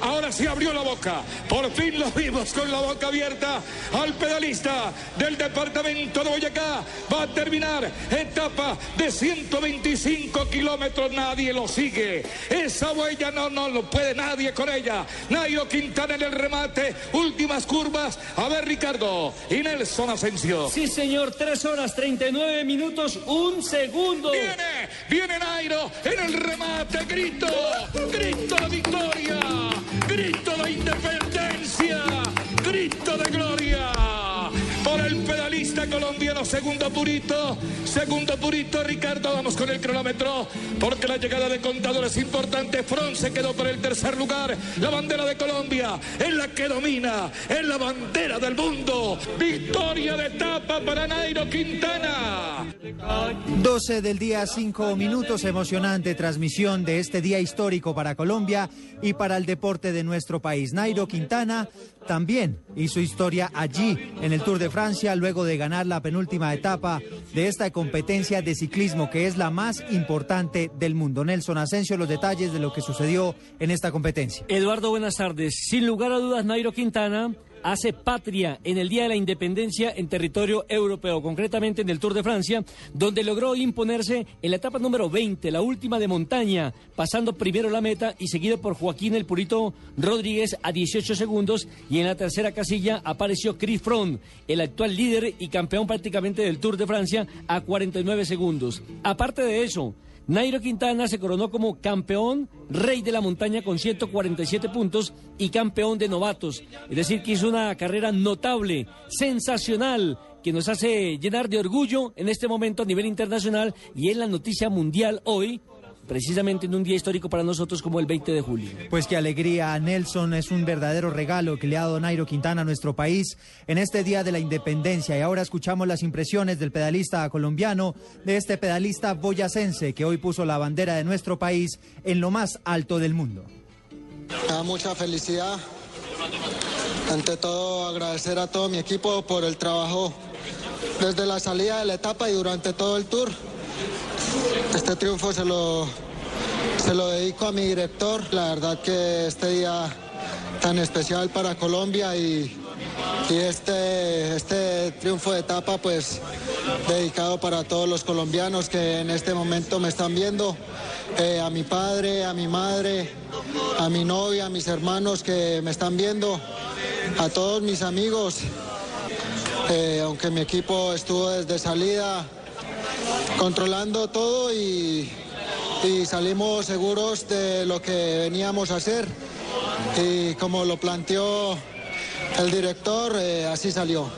Ahora sí abrió la boca. Por fin lo vimos con la boca abierta al pedalista del departamento de Boyacá. Va a terminar etapa de 125 kilómetros. Nadie lo sigue. Esa huella no, no lo puede nadie con ella. Nairo Quintana en el remate. Últimas curvas. A ver, Ricardo y Nelson Asensio. Sí, señor. 3 horas 39 minutos, un segundo. Viene, viene Nairo en el remate. Grito, de independencia, colombiano, segundo purito, segundo purito, Ricardo, vamos con el cronómetro, porque la llegada de Contador es importante. Front se quedó por el tercer lugar, la bandera de Colombia es la que domina, es la bandera del mundo. Victoria de etapa para Nairo Quintana. 12 del día, 5 minutos, emocionante transmisión de este día histórico para Colombia y para el deporte de nuestro país. Nairo Quintana también hizo historia allí en el Tour de Francia luego de ganar la penúltima etapa de esta competencia de ciclismo que es la más importante del mundo. Nelson Asensio, los detalles de lo que sucedió en esta competencia. Eduardo, buenas tardes. Sin lugar a dudas, Nairo Quintana hace patria en el Día de la Independencia en territorio europeo, concretamente en el Tour de Francia, donde logró imponerse en la etapa número 20, la última de montaña, pasando primero la meta y seguido por Joaquín el Purito Rodríguez a 18 segundos y en la tercera casilla apareció Chris Froome, el actual líder y campeón prácticamente del Tour de Francia a 49 segundos. Aparte de eso, Nairo Quintana se coronó como campeón, rey de la montaña con 147 puntos y campeón de novatos. Es decir, que hizo una carrera notable, sensacional, que nos hace llenar de orgullo en este momento a nivel internacional y es la noticia mundial hoy. Precisamente en un día histórico para nosotros como el 20 de julio. Pues qué alegría, Nelson, es un verdadero regalo que le ha dado Nairo Quintana a nuestro país en este Día de la Independencia. Y ahora escuchamos las impresiones del pedalista colombiano, de este pedalista boyacense que hoy puso la bandera de nuestro país en lo más alto del mundo. Da mucha felicidad. Ante todo, agradecer a todo mi equipo por el trabajo desde la salida de la etapa y durante todo el tour. Este triunfo se lo, se lo dedico a mi director. La verdad que este día tan especial para Colombia y, y este, este triunfo de etapa pues dedicado para todos los colombianos que en este momento me están viendo, eh, a mi padre, a mi madre, a mi novia, a mis hermanos que me están viendo, a todos mis amigos, eh, aunque mi equipo estuvo desde salida controlando todo y, y salimos seguros de lo que veníamos a hacer y como lo planteó el director, eh, así salió.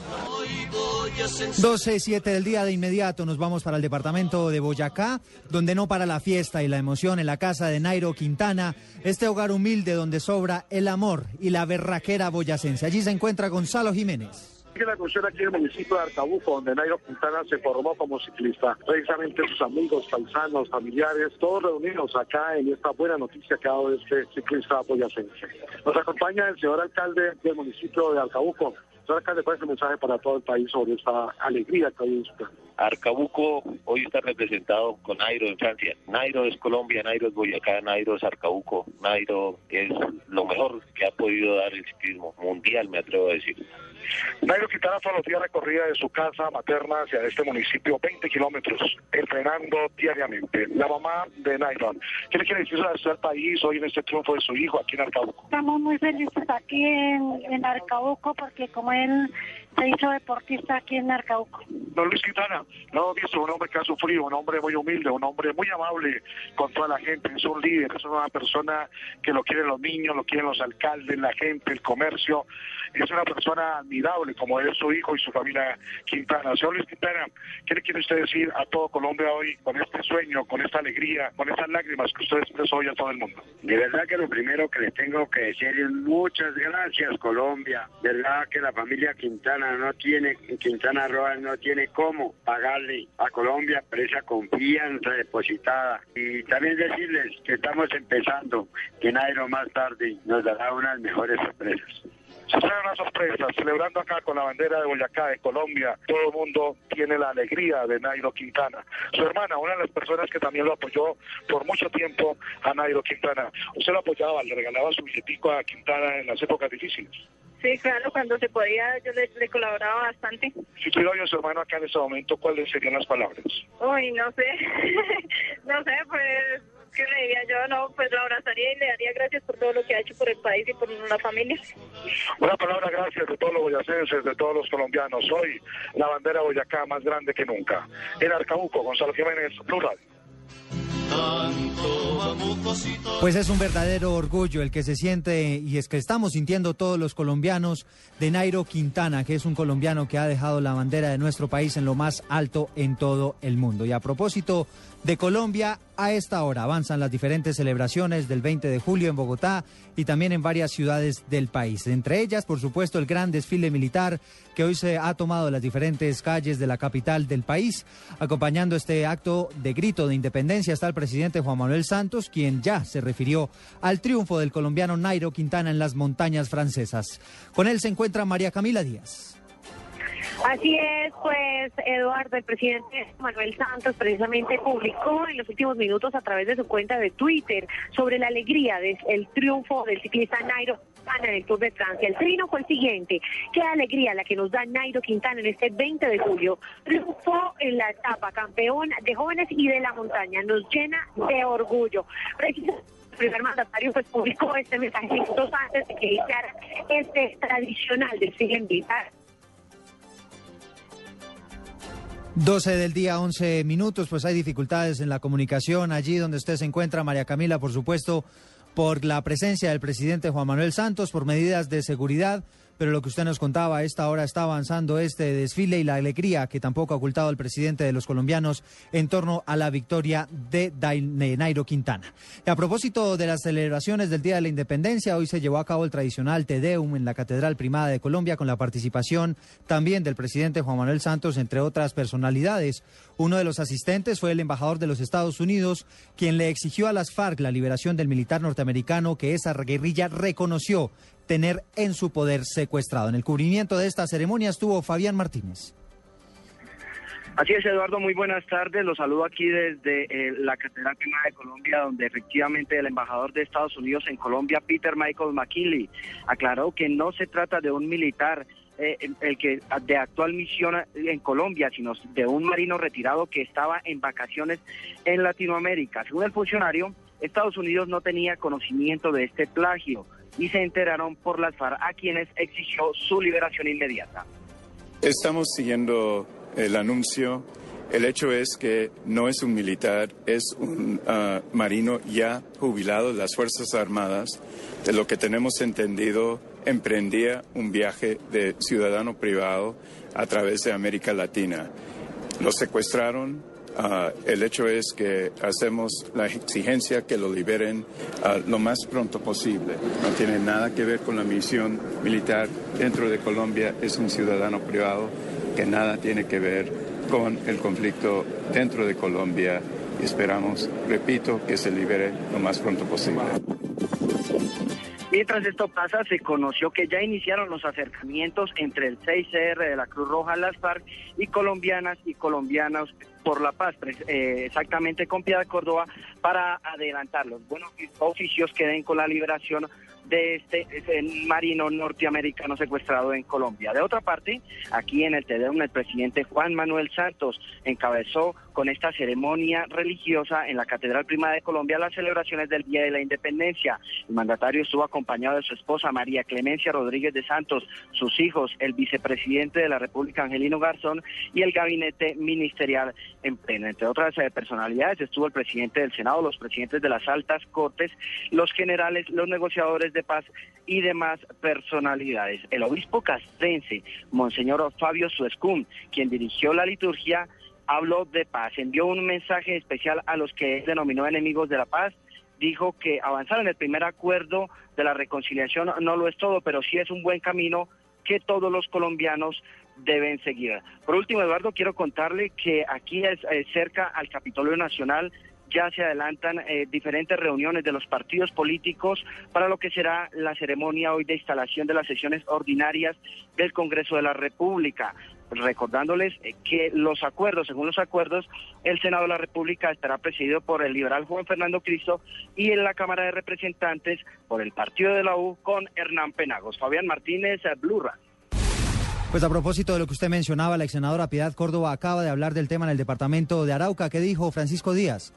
12, 7 del día de inmediato nos vamos para el departamento de Boyacá, donde no para la fiesta y la emoción en la casa de Nairo Quintana, este hogar humilde donde sobra el amor y la berraquera boyacense. Allí se encuentra Gonzalo Jiménez. Que la cuestión aquí en el municipio de Arcabuco, donde Nairo Quintana se formó como ciclista. Precisamente sus amigos, paisanos, familiares, todos reunidos acá en esta buena noticia que ha dado este ciclista boyacense. Nos acompaña el señor alcalde del municipio de Arcabuco. Señor alcalde, ¿cuál es el mensaje para todo el país sobre esta alegría que su casa? Arcabuco hoy está representado con Nairo en Francia. Nairo es Colombia, Nairo es Boyacá, Nairo es Arcabuco. Nairo es lo mejor que ha podido dar el ciclismo mundial, me atrevo a decir. Nairo Quintana todos los días recorría de su casa materna hacia este municipio 20 kilómetros, entrenando diariamente. La mamá de Nairo, ¿qué le quiere decir al país hoy en este triunfo de su hijo aquí en Arcauco? Estamos muy felices aquí en, en Arcauco porque como él se hizo deportista aquí en Arcauco. Don Luis Quintana, no visto un hombre que ha sufrido, un hombre muy humilde, un hombre muy amable con toda la gente, es un líder, es una persona que lo quieren los niños, lo quieren los alcaldes, la gente, el comercio, es una persona admirable como es su hijo y su familia Quintana. Señor Luis Quintana, ¿qué le quiere usted decir a todo Colombia hoy con este sueño, con esta alegría, con estas lágrimas que usted expresó hoy a todo el mundo? De verdad que lo primero que le tengo que decir es muchas gracias Colombia. De verdad que la familia Quintana no tiene, Quintana Roa no tiene cómo pagarle a Colombia por esa confianza depositada. Y también decirles que estamos empezando, que Nairo más tarde nos dará unas mejores sorpresas. Se trae una sorpresa, celebrando acá con la bandera de Boyacá, de Colombia, todo el mundo tiene la alegría de Nairo Quintana. Su hermana, una de las personas que también lo apoyó por mucho tiempo a Nairo Quintana. Usted lo apoyaba, le regalaba su billetico a Quintana en las épocas difíciles. Sí, claro, cuando se podía yo le, colaboraba bastante. Si tuviera yo a su hermano acá en este momento, ¿cuáles serían las palabras? Uy, no sé, no sé, pues ¿qué le diría yo? No, pues lo abrazaría y le daría gracias por todo lo que ha hecho por el país y por la familia. Una palabra gracias de todos los boyacenses, de todos los colombianos. Hoy la bandera Boyacá más grande que nunca. En Arcabuco, Gonzalo Jiménez, Plural. Pues es un verdadero orgullo el que se siente y es que estamos sintiendo todos los colombianos de Nairo Quintana, que es un colombiano que ha dejado la bandera de nuestro país en lo más alto en todo el mundo. Y a propósito de Colombia, a esta hora avanzan las diferentes celebraciones del 20 de julio en Bogotá y también en varias ciudades del país. Entre ellas, por supuesto, el gran desfile militar que hoy se ha tomado las diferentes calles de la capital del país. Acompañando este acto de grito de independencia está el presidente Juan Manuel Santos, quien ya se refirió al triunfo del colombiano Nairo Quintana en las montañas francesas. Con él se encuentra María Camila Díaz. Así es, pues Eduardo, el presidente Manuel Santos precisamente publicó en los últimos minutos a través de su cuenta de Twitter sobre la alegría del triunfo del ciclista Nairo Quintana en el Tour de Francia. El trino fue el siguiente, qué alegría la que nos da Nairo Quintana en este 20 de julio. Triunfó en la etapa campeón de jóvenes y de la montaña, nos llena de orgullo. El primer mandatario pues publicó este mensaje minutos antes de que iniciara este tradicional desfile militar 12 del día, 11 minutos, pues hay dificultades en la comunicación allí donde usted se encuentra, María Camila, por supuesto, por la presencia del presidente Juan Manuel Santos, por medidas de seguridad pero lo que usted nos contaba, a esta hora está avanzando este desfile y la alegría que tampoco ha ocultado el presidente de los colombianos en torno a la victoria de Nairo Quintana. Y a propósito de las celebraciones del Día de la Independencia, hoy se llevó a cabo el tradicional Tedeum en la Catedral Primada de Colombia con la participación también del presidente Juan Manuel Santos, entre otras personalidades. Uno de los asistentes fue el embajador de los Estados Unidos, quien le exigió a las FARC la liberación del militar norteamericano que esa guerrilla reconoció tener en su poder secuestrado. En el cubrimiento de esta ceremonia estuvo Fabián Martínez. Así es, Eduardo, muy buenas tardes. Los saludo aquí desde eh, la Catedral Primada de Colombia, donde efectivamente el embajador de Estados Unidos en Colombia, Peter Michael McKinley, aclaró que no se trata de un militar eh, el que de actual misión en Colombia, sino de un marino retirado que estaba en vacaciones en Latinoamérica. Según el funcionario, Estados Unidos no tenía conocimiento de este plagio y se enteraron por las FARC a quienes exigió su liberación inmediata. Estamos siguiendo el anuncio. El hecho es que no es un militar, es un ah, marino ya jubilado de las Fuerzas Armadas. De lo que tenemos entendido, emprendía un viaje de ciudadano privado a través de América Latina. Lo secuestraron, Ah, el hecho es que hacemos la exigencia que lo liberen ah, lo más pronto posible. No tiene nada que ver con la misión militar dentro de Colombia. Es un ciudadano privado que nada tiene que ver con el conflicto dentro de Colombia. Esperamos, repito, que se libere lo más pronto posible. Mientras esto pasa, se conoció que ya iniciaron los acercamientos entre el 6CR de la Cruz Roja, las FARC y colombianas y colombianos por la paz, eh, exactamente con Piedad Córdoba, para adelantar los buenos oficios que den con la liberación de este, marino norteamericano secuestrado en Colombia. De otra parte, aquí en el Tedeum, el presidente Juan Manuel Santos encabezó con esta ceremonia religiosa en la Catedral Prima de Colombia las celebraciones del Día de la Independencia. El mandatario estuvo acompañado de su esposa María Clemencia Rodríguez de Santos, sus hijos, el vicepresidente de la República Angelino Garzón y el gabinete ministerial en pleno. Entre otras eh, personalidades estuvo el presidente del Senado, los presidentes de las altas cortes, los generales, los negociadores de paz y demás personalidades. El obispo castrense, Monseñor Fabio Suescún, quien dirigió la liturgia, habló de paz, envió un mensaje especial a los que denominó enemigos de la paz, dijo que avanzar en el primer acuerdo de la reconciliación no lo es todo, pero sí es un buen camino que todos los colombianos deben seguir. Por último, Eduardo, quiero contarle que aquí es, eh, cerca al Capitolio Nacional ya se adelantan eh, diferentes reuniones de los partidos políticos para lo que será la ceremonia hoy de instalación de las sesiones ordinarias del Congreso de la República recordándoles eh, que los acuerdos, según los acuerdos, el Senado de la República estará presidido por el liberal Juan Fernando Cristo y en la Cámara de Representantes por el partido de la U con Hernán Penagos. Fabián Martínez, Blurra. Pues a propósito de lo que usted mencionaba, la ex senadora Piedad Córdoba acaba de hablar del tema en el departamento de Arauca. ¿Qué dijo Francisco Díaz?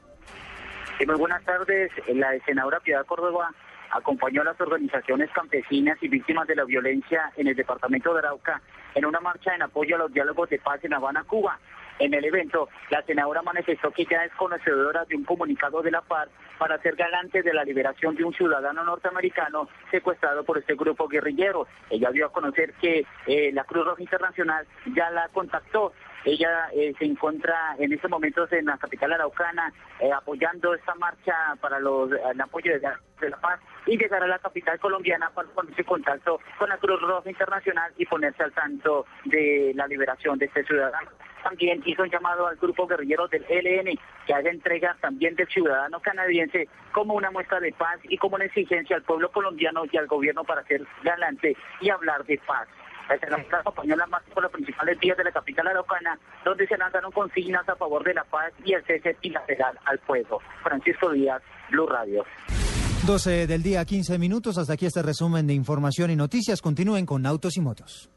Muy buenas tardes. La senadora Piedad Córdoba acompañó a las organizaciones campesinas y víctimas de la violencia en el departamento de Arauca en una marcha en apoyo a los diálogos de paz en Habana, Cuba. En el evento, la senadora manifestó que ya es conocedora de un comunicado de la paz para ser galante de la liberación de un ciudadano norteamericano secuestrado por este grupo guerrillero. Ella dio a conocer que eh, la Cruz Roja Internacional ya la contactó ella eh, se encuentra en estos momentos en la capital araucana eh, apoyando esta marcha para los, el apoyo de, la paz y llegar a la capital colombiana para ponerse en contacto con la Cruz Roja Internacional y ponerse al tanto de la liberación de este ciudadano. También hizo un llamado al grupo guerrillero del ELN que haga entrega también del ciudadano canadiense como una muestra de paz y como una exigencia al pueblo colombiano y al gobierno para ser galante y hablar de paz. La acompañó la más por los principales días de la capital araucana, donde se lanzaron consignas a favor de la paz y el cese bilateral al fuego. Francisco Díaz, Blue Radio. 12 del día, 15 minutos. Hasta aquí este resumen de información y noticias. Continúen con Autos y Motos.